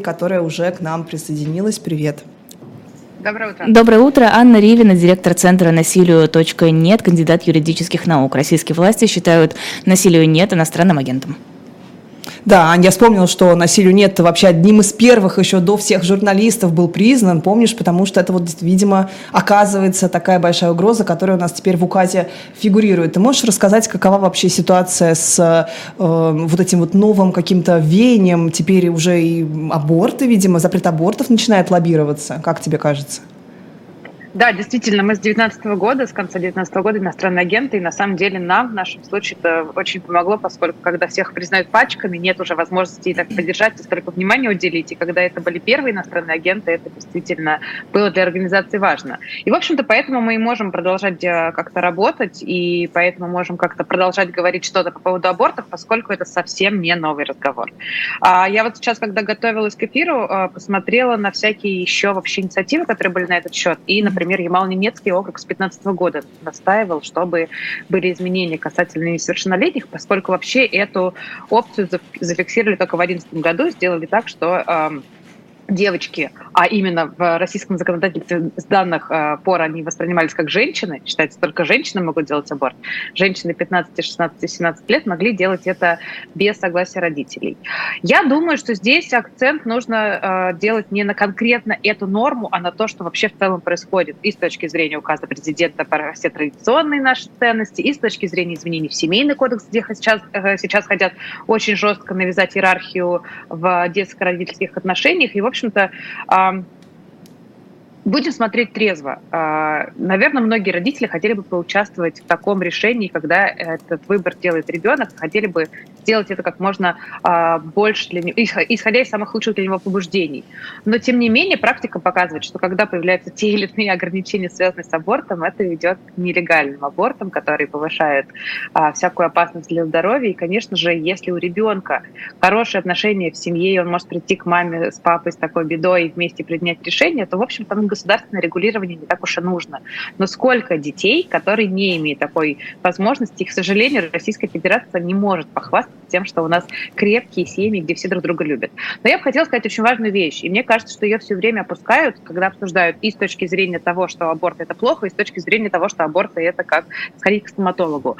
которая уже к нам присоединилась. Привет. Доброе утро. Доброе утро. Анна Ривина, директор Центра насилию .нет, кандидат юридических наук. Российские власти считают насилию нет иностранным агентом. Да, я вспомнила, что насилию нет вообще одним из первых еще до всех журналистов был признан, помнишь, потому что это вот, видимо, оказывается такая большая угроза, которая у нас теперь в указе фигурирует. Ты можешь рассказать, какова вообще ситуация с э, вот этим вот новым каким-то веянием, теперь уже и аборты, видимо, запрет абортов начинает лоббироваться, как тебе кажется? Да, действительно, мы с 2019 года, с конца 2019 года иностранные агенты, и на самом деле нам в нашем случае это очень помогло, поскольку когда всех признают пачками, нет уже возможности и так поддержать, и столько внимания уделить. И когда это были первые иностранные агенты, это действительно было для организации важно. И, в общем-то, поэтому мы и можем продолжать э, как-то работать, и поэтому можем как-то продолжать говорить что-то по поводу абортов, поскольку это совсем не новый разговор. А я вот сейчас, когда готовилась к эфиру, э, посмотрела на всякие еще вообще инициативы, которые были на этот счет, и, например, например, Ямал-Немецкий округ с 15 года настаивал, чтобы были изменения касательно несовершеннолетних, поскольку вообще эту опцию зафиксировали только в 2011 году, сделали так, что девочки, а именно в российском законодательстве с данных э, пор они воспринимались как женщины, считается, только женщины могут делать аборт. Женщины 15, 16, 17 лет могли делать это без согласия родителей. Я думаю, что здесь акцент нужно э, делать не на конкретно эту норму, а на то, что вообще в целом происходит и с точки зрения указа президента про все традиционные наши ценности, и с точки зрения изменений в семейный кодекс, где сейчас, э, сейчас хотят очень жестко навязать иерархию в детско-родительских отношениях. И, в общем-то, um, Будем смотреть трезво. А, Наверное, многие родители хотели бы поучаствовать в таком решении, когда этот выбор делает ребенок, хотели бы сделать это как можно а, больше для него, исходя из самых лучших для него побуждений. Но, тем не менее, практика показывает, что когда появляются те или иные ограничения, связанные с абортом, это ведет к нелегальным абортам, которые повышают а, всякую опасность для здоровья. И, конечно же, если у ребенка хорошие отношения в семье, и он может прийти к маме с папой с такой бедой и вместе принять решение, то, в общем, там государственное регулирование не так уж и нужно. Но сколько детей, которые не имеют такой возможности, и, к сожалению, Российская Федерация не может похвастаться тем, что у нас крепкие семьи, где все друг друга любят. Но я бы хотела сказать очень важную вещь, и мне кажется, что ее все время опускают, когда обсуждают и с точки зрения того, что аборт это плохо, и с точки зрения того, что аборт это как сходить к стоматологу.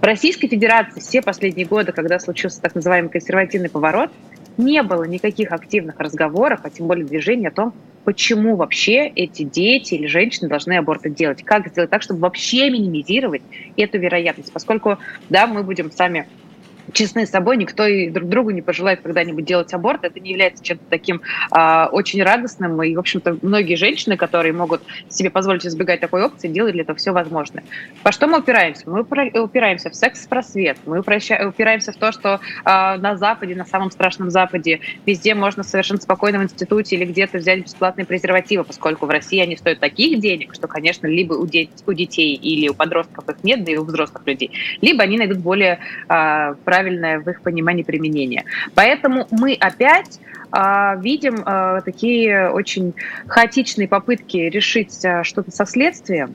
В Российской Федерации все последние годы, когда случился так называемый консервативный поворот, не было никаких активных разговоров, а тем более движений о том, почему вообще эти дети или женщины должны аборты делать, как сделать так, чтобы вообще минимизировать эту вероятность, поскольку, да, мы будем сами честны с собой, никто и друг другу не пожелает когда-нибудь делать аборт. Это не является чем-то таким а, очень радостным. И, в общем-то, многие женщины, которые могут себе позволить избегать такой опции, делают для этого все возможное. По что мы упираемся? Мы упираемся в секс-просвет. Мы упираемся в то, что а, на Западе, на самом страшном Западе, везде можно совершенно спокойно в институте или где-то взять бесплатные презервативы, поскольку в России они стоят таких денег, что, конечно, либо у, де- у детей или у подростков их нет, да и у взрослых людей, либо они найдут более а, правильное в их понимании применение. Поэтому мы опять э, видим э, такие очень хаотичные попытки решить э, что-то со следствием,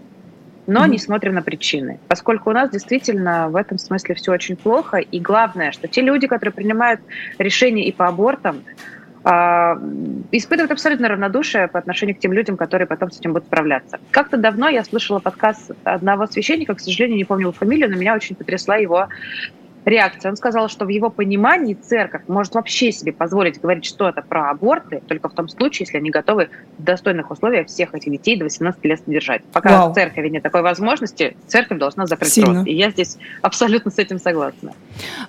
но mm-hmm. не смотрим на причины, поскольку у нас действительно в этом смысле все очень плохо. И главное, что те люди, которые принимают решения и по абортам, испытывают абсолютно равнодушие по отношению к тем людям, которые потом с этим будут справляться. Как-то давно я слышала подкаст одного священника, к сожалению, не помню фамилию, но меня очень потрясла его реакция. Он сказал, что в его понимании церковь может вообще себе позволить говорить что-то про аборты только в том случае, если они готовы в достойных условиях всех этих детей до 18 лет содержать. Пока Вау. в церкви нет такой возможности, церковь должна закрыть Сильно. рот. И я здесь абсолютно с этим согласна.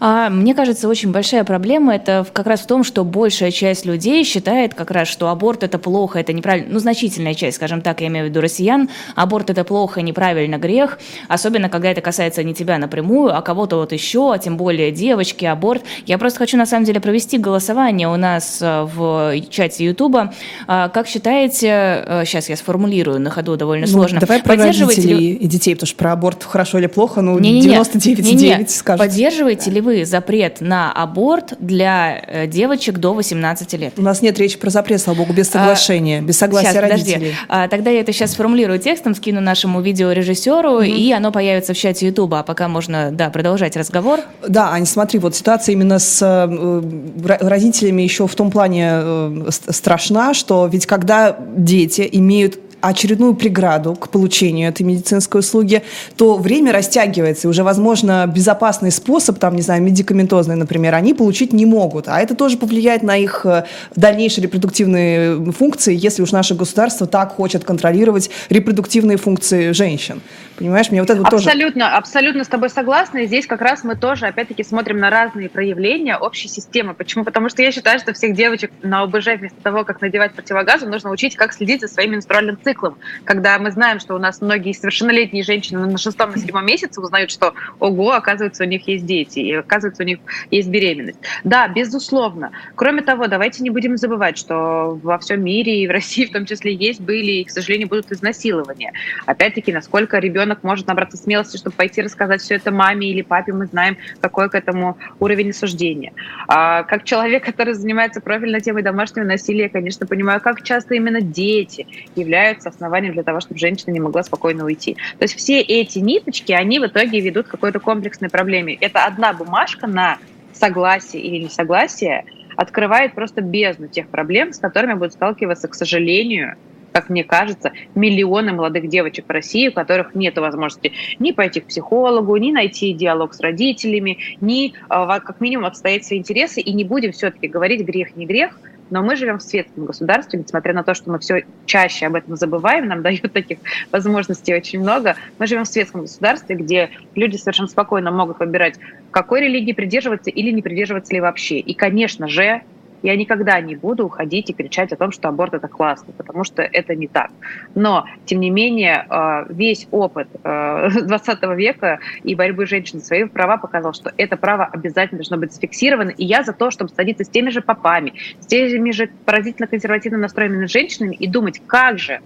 А, мне кажется, очень большая проблема это как раз в том, что большая часть людей считает как раз, что аборт это плохо, это неправильно. Ну, значительная часть, скажем так, я имею в виду россиян, аборт это плохо, неправильно, грех. Особенно, когда это касается не тебя напрямую, а кого-то вот еще, тем более девочки, аборт. Я просто хочу на самом деле провести голосование у нас э, в чате Ютуба. А, как считаете, сейчас э, я сформулирую на ходу довольно ну, сложно. Давай про родителей ли... и детей, потому что про аборт хорошо или плохо, ну 99,9 скажут. Поддерживаете планируете ли вы запрет на аборт для э, девочек до 18 лет? У нас нет речи про запрет, слава богу, без а, соглашения, а, без согласия сейчас, родителей. Подожди. А, тогда я это сейчас сформулирую текстом, скину нашему видеорежиссеру, mm-hmm. и оно появится в чате Ютуба, а пока можно, да, продолжать разговор. Да, Аня, смотри, вот ситуация именно с э, родителями еще в том плане э, страшна, что ведь когда дети имеют очередную преграду к получению этой медицинской услуги, то время растягивается, и уже, возможно, безопасный способ, там, не знаю, медикаментозный, например, они получить не могут. А это тоже повлияет на их э, дальнейшие репродуктивные функции, если уж наше государство так хочет контролировать репродуктивные функции женщин. Понимаешь, мне вот это вот абсолютно, тоже... Абсолютно с тобой согласна. И здесь как раз мы тоже, опять-таки, смотрим на разные проявления общей системы. Почему? Потому что я считаю, что всех девочек на ОБЖ вместо того, как надевать противогазы, нужно учить, как следить за своим менструальным циклом. Когда мы знаем, что у нас многие совершеннолетние женщины на шестом, на седьмом месяце узнают, что, ого, оказывается, у них есть дети, и оказывается, у них есть беременность. Да, безусловно. Кроме того, давайте не будем забывать, что во всем мире и в России в том числе есть, были и, к сожалению, будут изнасилования. Опять-таки, насколько ребенок ребенок может набраться смелости, чтобы пойти рассказать все это маме или папе, мы знаем, какой к этому уровень осуждения. А, как человек, который занимается профильной темой домашнего насилия, я, конечно, понимаю, как часто именно дети являются основанием для того, чтобы женщина не могла спокойно уйти. То есть все эти ниточки, они в итоге ведут к какой-то комплексной проблеме. Это одна бумажка на согласие или несогласие открывает просто бездну тех проблем, с которыми будут сталкиваться, к сожалению, как мне кажется, миллионы молодых девочек в России, у которых нет возможности ни пойти к психологу, ни найти диалог с родителями, ни а, как минимум отстоять свои интересы. И не будем все-таки говорить грех, не грех, но мы живем в светском государстве, несмотря на то, что мы все чаще об этом забываем, нам дают таких возможностей очень много. Мы живем в светском государстве, где люди совершенно спокойно могут выбирать, какой религии придерживаться или не придерживаться ли вообще. И, конечно же, я никогда не буду уходить и кричать о том, что аборт это классно, потому что это не так. Но, тем не менее, э, весь опыт 20 э, века и борьбы женщин за свои права показал, что это право обязательно должно быть зафиксировано. И я за то, чтобы садиться с теми же попами, с теми же поразительно консервативно настроенными женщинами и думать, как же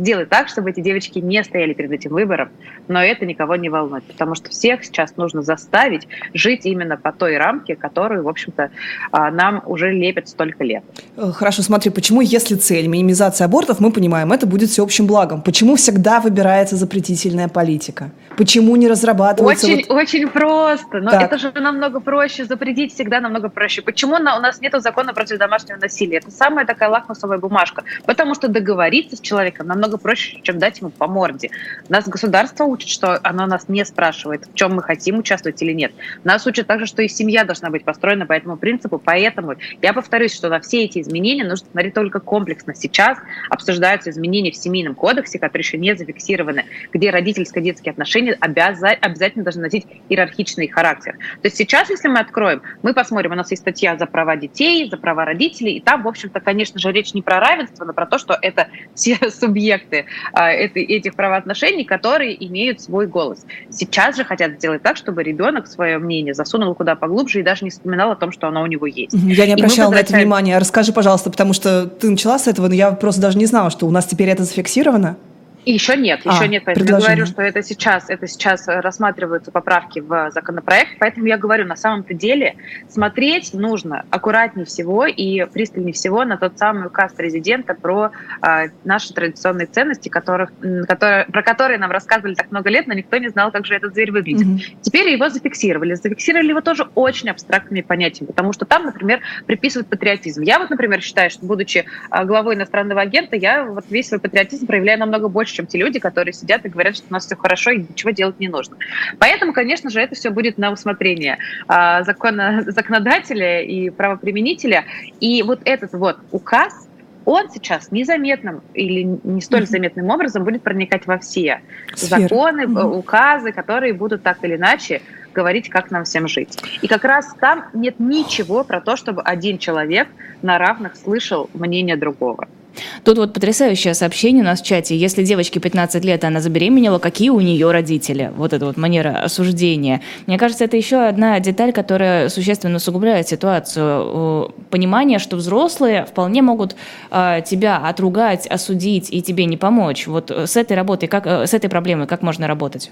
сделать так, чтобы эти девочки не стояли перед этим выбором, но это никого не волнует, потому что всех сейчас нужно заставить жить именно по той рамке, которую, в общем-то, а, нам уже лепят столько лет. Э, хорошо, смотри, почему, если цель минимизация абортов, мы понимаем, это будет всеобщим благом, почему всегда выбирается запретительная политика? Почему не разрабатывается... Очень, вот... очень просто, но так. это же намного проще, запретить всегда намного проще. Почему у нас нет закона против домашнего насилия? Это самая такая лакмусовая бумажка, потому что договориться с человеком намного намного проще, чем дать ему по морде. Нас государство учит, что оно нас не спрашивает, в чем мы хотим участвовать или нет. Нас учат также, что и семья должна быть построена по этому принципу. Поэтому я повторюсь, что на все эти изменения нужно смотреть только комплексно. Сейчас обсуждаются изменения в семейном кодексе, которые еще не зафиксированы, где родительско-детские отношения обяза- обязательно должны носить иерархичный характер. То есть сейчас, если мы откроем, мы посмотрим, у нас есть статья за права детей, за права родителей, и там, в общем-то, конечно же, речь не про равенство, но про то, что это все субъекты субъекты а, этих правоотношений, которые имеют свой голос. Сейчас же хотят сделать так, чтобы ребенок свое мнение засунул куда поглубже и даже не вспоминал о том, что оно у него есть. Я не обращала на это внимания. Расскажи, пожалуйста, потому что ты начала с этого, но я просто даже не знала, что у нас теперь это зафиксировано. Еще нет, еще а, нет. Поэтому я говорю, что это сейчас, это сейчас рассматриваются поправки в законопроект, поэтому я говорю, на самом-то деле смотреть нужно аккуратнее всего и пристальнее всего на тот самый указ президента про а, наши традиционные ценности, которых, которые, про которые нам рассказывали так много лет, но никто не знал, как же этот зверь выглядит. Mm-hmm. Теперь его зафиксировали. Зафиксировали его тоже очень абстрактными понятиями, потому что там, например, приписывают патриотизм. Я вот, например, считаю, что будучи а, главой иностранного агента, я вот весь свой патриотизм проявляю намного больше больше, чем те люди, которые сидят и говорят, что у нас все хорошо и ничего делать не нужно. Поэтому, конечно же, это все будет на усмотрение а, закона, законодателя и правоприменителя. И вот этот вот указ, он сейчас незаметным или не столь заметным образом будет проникать во все Сферы. законы, указы, которые будут так или иначе говорить, как нам всем жить. И как раз там нет ничего про то, чтобы один человек на равных слышал мнение другого. Тут вот потрясающее сообщение у нас в чате. Если девочке 15 лет, она забеременела, какие у нее родители? Вот эта вот манера осуждения. Мне кажется, это еще одна деталь, которая существенно усугубляет ситуацию. Понимание, что взрослые вполне могут а, тебя отругать, осудить и тебе не помочь. Вот с этой работой, как, э, с этой проблемой как можно работать?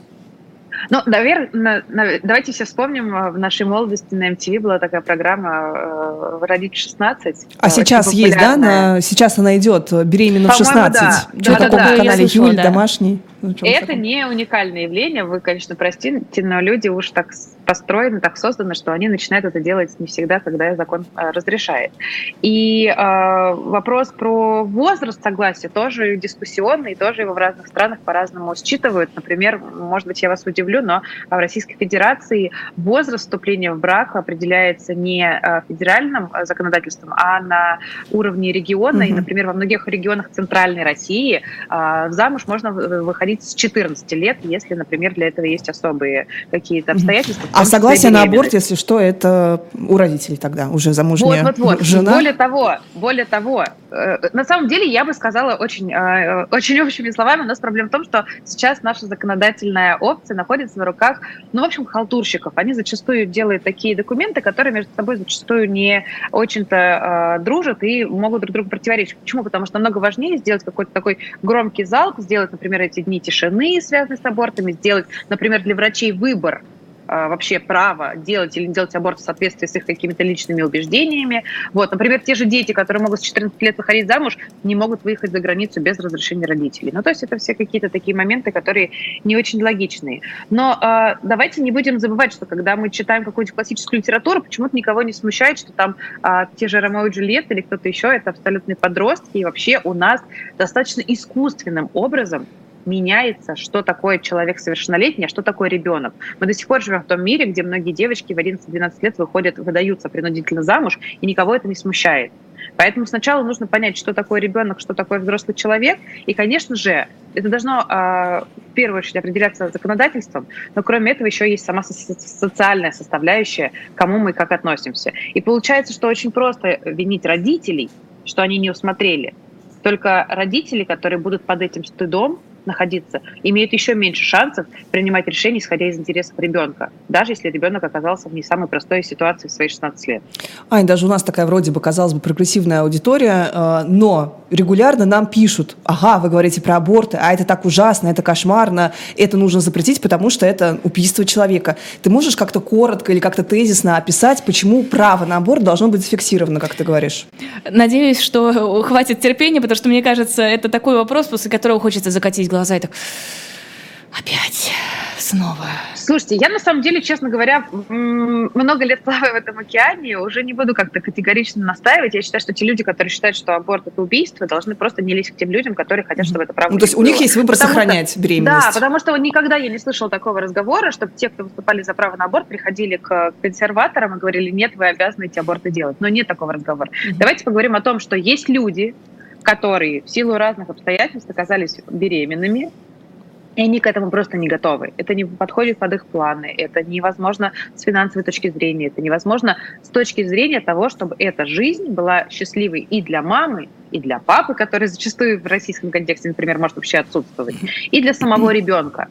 Ну, наверное, давайте все вспомним, э, в нашей молодости на MTV была такая программа э, «Родить 16». А сейчас есть, да? На, сейчас она идет «Беременна в 16». Да. Что-то да, да, на канале Юль, да. домашний. Это не уникальное явление, вы, конечно, простите, но люди уж так построены, так созданы, что они начинают это делать не всегда, когда закон э, разрешает. И э, вопрос про возраст согласия тоже дискуссионный, тоже его в разных странах по-разному считывают. Например, может быть, я вас удивлю, но в Российской Федерации возраст вступления в брак определяется не э, федеральным э, законодательством, а на уровне региона. Mm-hmm. И, например, во многих регионах Центральной России э, замуж можно выходить выходить с 14 лет, если, например, для этого есть особые какие-то обстоятельства. А согласие на аборт, если что, это у родителей тогда уже замужняя вот, вот, вот. жена? Более того, более того, э, на самом деле я бы сказала очень, э, очень общими словами, у нас проблема в том, что сейчас наша законодательная опция находится в руках, ну, в общем, халтурщиков. Они зачастую делают такие документы, которые между собой зачастую не очень-то э, дружат и могут друг другу противоречить. Почему? Потому что намного важнее сделать какой-то такой громкий залп, сделать, например, эти дни тишины, связанные с абортами, сделать, например, для врачей выбор а, вообще право делать или не делать аборт в соответствии с их какими-то личными убеждениями. Вот, например, те же дети, которые могут с 14 лет выходить замуж, не могут выехать за границу без разрешения родителей. Ну, то есть это все какие-то такие моменты, которые не очень логичные. Но э, давайте не будем забывать, что когда мы читаем какую-нибудь классическую литературу, почему-то никого не смущает, что там э, те же Ромео и Джульетта или кто-то еще, это абсолютные подростки, и вообще у нас достаточно искусственным образом меняется, что такое человек совершеннолетний, а что такое ребенок. Мы до сих пор живем в том мире, где многие девочки в 11-12 лет выходят, выдаются принудительно замуж, и никого это не смущает. Поэтому сначала нужно понять, что такое ребенок, что такое взрослый человек. И, конечно же, это должно э, в первую очередь определяться законодательством, но кроме этого еще есть сама социальная составляющая, к кому мы как относимся. И получается, что очень просто винить родителей, что они не усмотрели. Только родители, которые будут под этим стыдом, находиться, имеют еще меньше шансов принимать решения, исходя из интересов ребенка, даже если ребенок оказался в не самой простой ситуации в свои 16 лет. Ань, даже у нас такая вроде бы, казалось бы, прогрессивная аудитория, э, но регулярно нам пишут, ага, вы говорите про аборты, а это так ужасно, это кошмарно, это нужно запретить, потому что это убийство человека. Ты можешь как-то коротко или как-то тезисно описать, почему право на аборт должно быть зафиксировано, как ты говоришь? Надеюсь, что хватит терпения, потому что, мне кажется, это такой вопрос, после которого хочется закатить глаза и так опять снова. Слушайте, я на самом деле, честно говоря, много лет плаваю в этом океане, уже не буду как-то категорично настаивать. Я считаю, что те люди, которые считают, что аборт это убийство, должны просто не лезть к тем людям, которые хотят, чтобы это правда. Ну, то есть у них есть выбор потому сохранять что, беременность. Да, потому что никогда я не слышала такого разговора, чтобы те, кто выступали за право на аборт, приходили к консерваторам и говорили, нет, вы обязаны эти аборты делать. Но нет такого разговора. Mm-hmm. Давайте поговорим о том, что есть люди, которые в силу разных обстоятельств оказались беременными, и они к этому просто не готовы. Это не подходит под их планы, это невозможно с финансовой точки зрения, это невозможно с точки зрения того, чтобы эта жизнь была счастливой и для мамы, и для папы, который зачастую в российском контексте, например, может вообще отсутствовать, и для самого ребенка.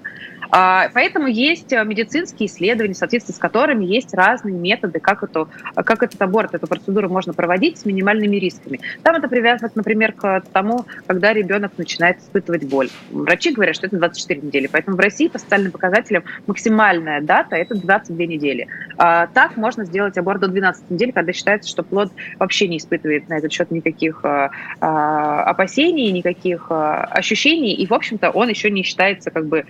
А, поэтому есть э, медицинские исследования, в соответствии с которыми есть разные методы, как, эту, как этот аборт, эту процедуру можно проводить с минимальными рисками. Там это привязано, например, к тому, когда ребенок начинает испытывать боль. Врачи говорят, что это 24 недели. Поэтому в России по социальным показателям максимальная дата – это 22 недели. А, так можно сделать аборт до 12 недель, когда считается, что плод вообще не испытывает на этот счет никаких а, опасений, никаких ощущений, и, в общем-то, он еще не считается как бы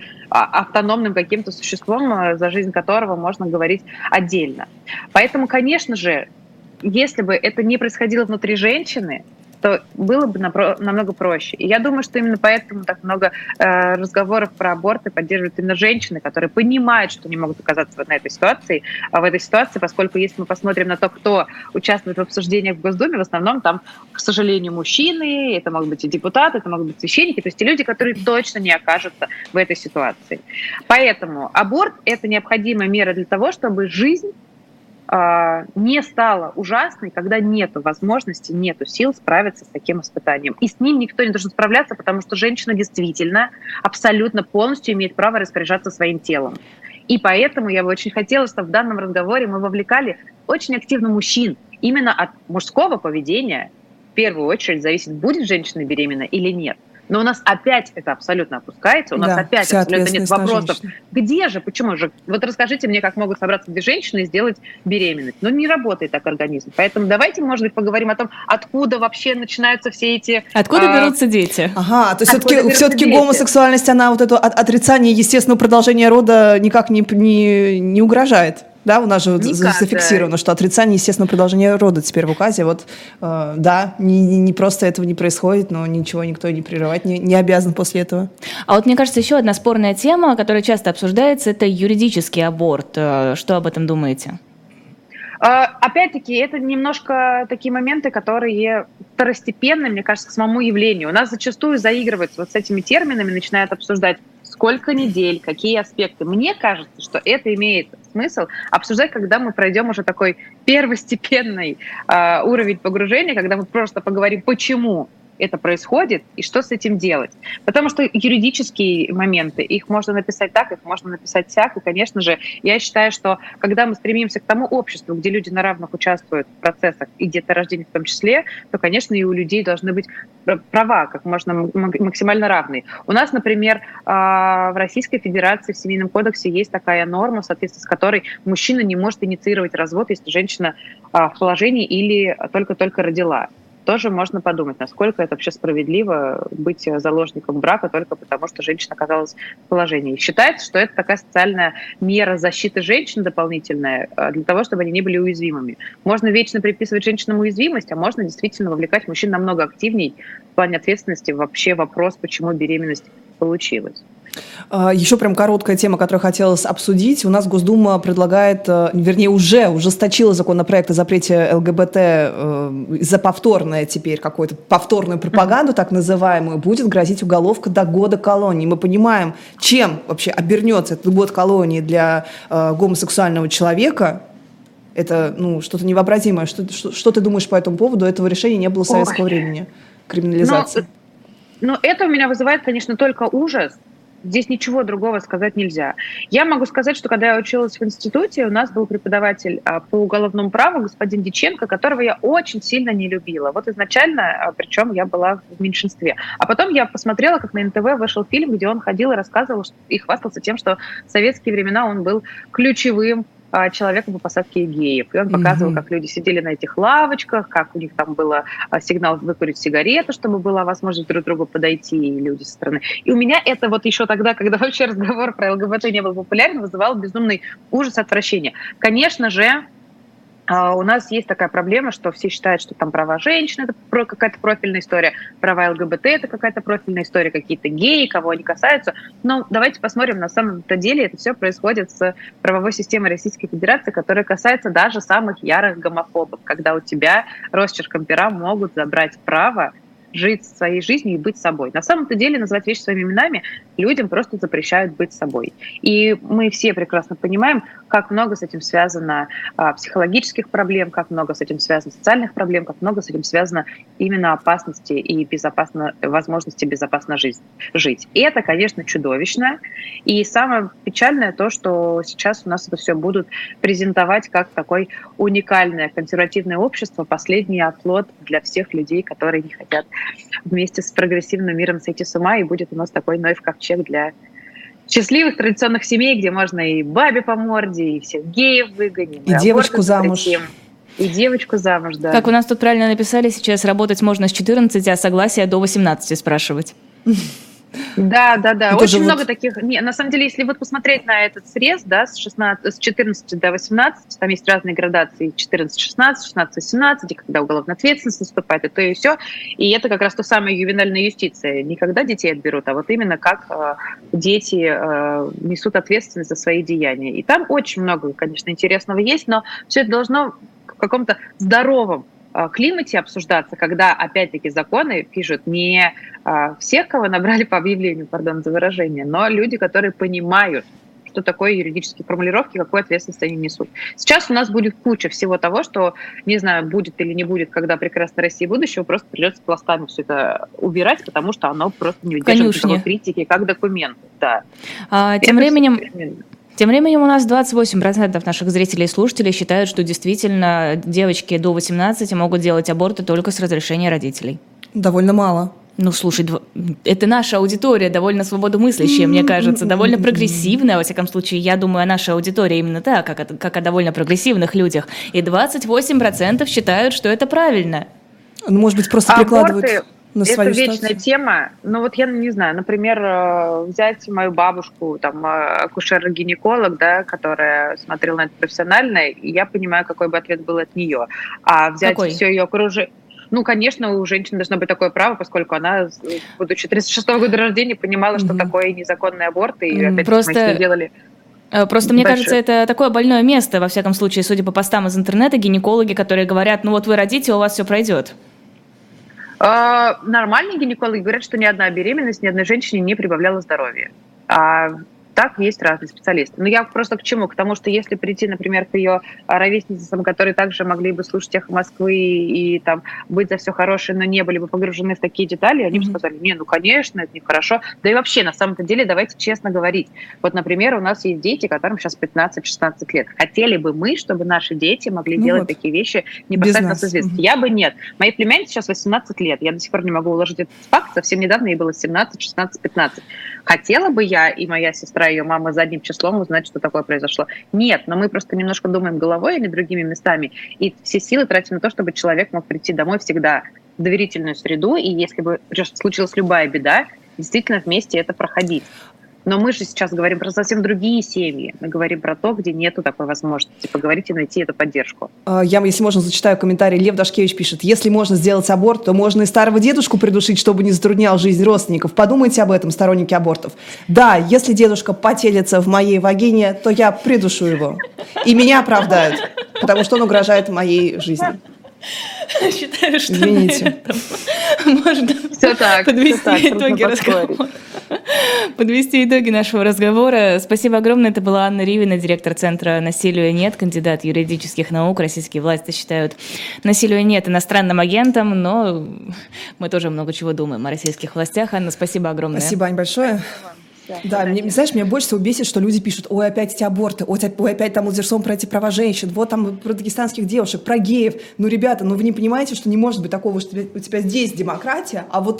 автономным каким-то существом, э, за жизнь которого можно говорить отдельно. Поэтому, конечно же, если бы это не происходило внутри женщины, то было бы намного проще. И я думаю, что именно поэтому так много э, разговоров про аборты поддерживают именно женщины, которые понимают, что не могут оказаться вот на этой ситуации, а в этой ситуации, поскольку если мы посмотрим на то, кто участвует в обсуждениях в Госдуме, в основном там, к сожалению, мужчины, это могут быть и депутаты, это могут быть священники, то есть те люди, которые точно не окажутся в этой ситуации. Поэтому аборт – это необходимая мера для того, чтобы жизнь не стала ужасной, когда нет возможности, нет сил справиться с таким испытанием. И с ним никто не должен справляться, потому что женщина действительно абсолютно полностью имеет право распоряжаться своим телом. И поэтому я бы очень хотела, чтобы в данном разговоре мы вовлекали очень активно мужчин. Именно от мужского поведения в первую очередь зависит, будет женщина беременна или нет. Но у нас опять это абсолютно опускается, у нас да, опять абсолютно нет вопросов. Где же, почему же? Вот расскажите мне, как могут собраться две женщины и сделать беременность. Ну, не работает так организм. Поэтому давайте, может быть, поговорим о том, откуда вообще начинаются все эти... Откуда а... берутся дети? Ага, то есть все-таки, все-таки гомосексуальность, она вот это отрицание естественного продолжения рода никак не, не, не угрожает? Да, у нас же Никак, зафиксировано, да. что отрицание естественного продолжения рода теперь в указе. Вот, э, да, не, не просто этого не происходит, но ничего никто не прерывать не, не обязан после этого. А вот мне кажется, еще одна спорная тема, которая часто обсуждается, это юридический аборт. Э, что об этом думаете? А, опять-таки, это немножко такие моменты, которые второстепенны, мне кажется, к самому явлению. У нас зачастую заигрывают вот с этими терминами, начинают обсуждать, сколько недель, какие аспекты. Мне кажется, что это имеет смысл обсуждать, когда мы пройдем уже такой первостепенный э, уровень погружения, когда мы просто поговорим, почему это происходит и что с этим делать. Потому что юридические моменты, их можно написать так, их можно написать так. И, конечно же, я считаю, что когда мы стремимся к тому обществу, где люди на равных участвуют в процессах и деторождения в том числе, то, конечно, и у людей должны быть права как можно максимально равные. У нас, например, а, в Российской Федерации в Семейном кодексе есть такая норма, в соответствии с которой мужчина не может инициировать развод, если женщина а, в положении или только-только родила тоже можно подумать, насколько это вообще справедливо быть заложником брака только потому, что женщина оказалась в положении. Считается, что это такая социальная мера защиты женщин дополнительная э, для того, чтобы они не были уязвимыми. Можно вечно приписывать женщинам уязвимость, а можно действительно вовлекать мужчин намного активней в плане ответственности вообще вопрос, почему беременность получилась. А, Еще прям короткая тема, которую хотелось обсудить. У нас Госдума предлагает, э, вернее, уже ужесточила законопроект о запрете ЛГБТ э, за повторное теперь какую-то повторную пропаганду, так называемую, будет грозить уголовка до года колонии. Мы понимаем, чем вообще обернется этот год колонии для э, гомосексуального человека, это ну, что-то невообразимое. Что, что, что ты думаешь по этому поводу? Этого решения не было в советского Ой. времени, криминализации. Но, но это у меня вызывает, конечно, только ужас, Здесь ничего другого сказать нельзя. Я могу сказать, что когда я училась в институте, у нас был преподаватель а, по уголовному праву, господин Диченко, которого я очень сильно не любила. Вот изначально, а, причем я была в меньшинстве. А потом я посмотрела, как на НТВ вышел фильм, где он ходил и рассказывал и хвастался тем, что в советские времена он был ключевым человека по посадке геев. И он показывал, mm-hmm. как люди сидели на этих лавочках, как у них там был а, сигнал выкурить сигарету, чтобы была возможность друг другу подойти, и люди со стороны. И у меня это вот еще тогда, когда вообще разговор про ЛГБТ не был популярен, вызывал безумный ужас, отвращение. Конечно же, а у нас есть такая проблема, что все считают, что там права женщин – это какая-то профильная история, права ЛГБТ – это какая-то профильная история, какие-то геи, кого они касаются. Но давайте посмотрим, на самом-то деле это все происходит с правовой системой Российской Федерации, которая касается даже самых ярых гомофобов, когда у тебя росчерком пера могут забрать право жить своей жизнью и быть собой. На самом-то деле называть вещи своими именами людям просто запрещают быть собой. И мы все прекрасно понимаем, как много с этим связано а, психологических проблем, как много с этим связано социальных проблем, как много с этим связано именно опасности и безопасно, возможности безопасно жить. жить. И это, конечно, чудовищно. И самое печальное то, что сейчас у нас это все будут презентовать как такое уникальное консервативное общество, последний оплот для всех людей, которые не хотят вместе с прогрессивным миром сойти с ума, и будет у нас такой Ноев ковчег для счастливых традиционных семей, где можно и бабе по морде, и всех геев выгоним. И, и девочку замуж. И девочку замуж, да. Как у нас тут правильно написали, сейчас работать можно с 14, а согласие до 18 спрашивать. Да, да, да. Это Очень много вот... таких. Не, на самом деле, если вот посмотреть на этот срез, да, с, 16, с 14 до 18, там есть разные градации 14-16, 16-17, и когда уголовная ответственность наступает, и то и все. И это как раз то самое ювенальная юстиция. Не когда детей отберут, а вот именно как э, дети э, несут ответственность за свои деяния. И там очень много, конечно, интересного есть, но все это должно в каком-то здоровом климате обсуждаться, когда, опять-таки, законы пишут не э, всех, кого набрали по объявлению, пардон за выражение, но люди, которые понимают, что такое юридические формулировки, какую ответственность они несут. Сейчас у нас будет куча всего того, что, не знаю, будет или не будет, когда прекрасная Россия будущего, просто придется пластами все это убирать, потому что оно просто не выдерживает такой критики, как документ. Да. А, тем временем... Тем временем у нас 28% наших зрителей и слушателей считают, что действительно девочки до 18 могут делать аборты только с разрешения родителей. Довольно мало. Ну, слушай, это наша аудитория, довольно свободомыслящая, мне кажется, довольно прогрессивная, во всяком случае, я думаю о нашей аудитории именно так, как о, как о довольно прогрессивных людях. И 28% считают, что это правильно. Ну, может быть, просто а прикладывают... На это свою вечная ситуацию? тема. Ну вот я не знаю, например, э, взять мою бабушку, там, э, акушер-гинеколог, да, которая смотрела на это профессионально, и я понимаю, какой бы ответ был от нее. А взять какой? все ее окружение ну, конечно, у женщины должно быть такое право, поскольку она, будучи 36-го года рождения, понимала, mm-hmm. что такое незаконный аборт, и mm-hmm. опять Просто... мы делали э, Просто мне Большой. кажется, это такое больное место, во всяком случае, судя по постам из интернета, гинекологи, которые говорят, ну вот вы родите, у вас все пройдет. А, нормальные гинекологи говорят, что ни одна беременность ни одной женщине не прибавляла здоровья. А так есть разные специалисты. Но я просто к чему? К тому, что если прийти, например, к ее ровесницам, которые также могли бы слушать их Москвы и там быть за все хорошее, но не были бы погружены в такие детали, они mm-hmm. бы сказали, не, ну, конечно, это нехорошо. Да и вообще, на самом-то деле, давайте честно говорить. Вот, например, у нас есть дети, которым сейчас 15-16 лет. Хотели бы мы, чтобы наши дети могли ну делать вот. такие вещи, не поставить нас известность. Mm-hmm. Я бы нет. Моей племяннице сейчас 18 лет. Я до сих пор не могу уложить этот факт. Совсем недавно ей было 17, 16, 15. Хотела бы я и моя сестра, ее мама задним числом узнать, что такое произошло. Нет, но мы просто немножко думаем головой или другими местами, и все силы тратим на то, чтобы человек мог прийти домой всегда в доверительную среду, и если бы случилась любая беда, действительно вместе это проходить. Но мы же сейчас говорим про совсем другие семьи. Мы говорим про то, где нету такой возможности поговорить и найти эту поддержку. А, я, если можно, зачитаю комментарий. Лев Дашкевич пишет, если можно сделать аборт, то можно и старого дедушку придушить, чтобы не затруднял жизнь родственников. Подумайте об этом, сторонники абортов. Да, если дедушка потелится в моей вагине, то я придушу его. И меня оправдают, потому что он угрожает моей жизни. Считаю, что Извините. можно все так, подвести все так, итоги разговора. Подвести итоги нашего разговора. Спасибо огромное. Это была Анна Ривина, директор Центра «Насилия нет», кандидат юридических наук. Российские власти считают насилие нет иностранным агентом, но мы тоже много чего думаем о российских властях. Анна, спасибо огромное. Спасибо, Ань, большое. Да, мне, знаешь, меня больше всего бесит, что люди пишут, ой, опять эти аборты, ой, ой опять там Лазерсон про эти права женщин, вот там про дагестанских девушек, про геев. Ну, ребята, ну вы не понимаете, что не может быть такого, что у тебя здесь демократия, а вот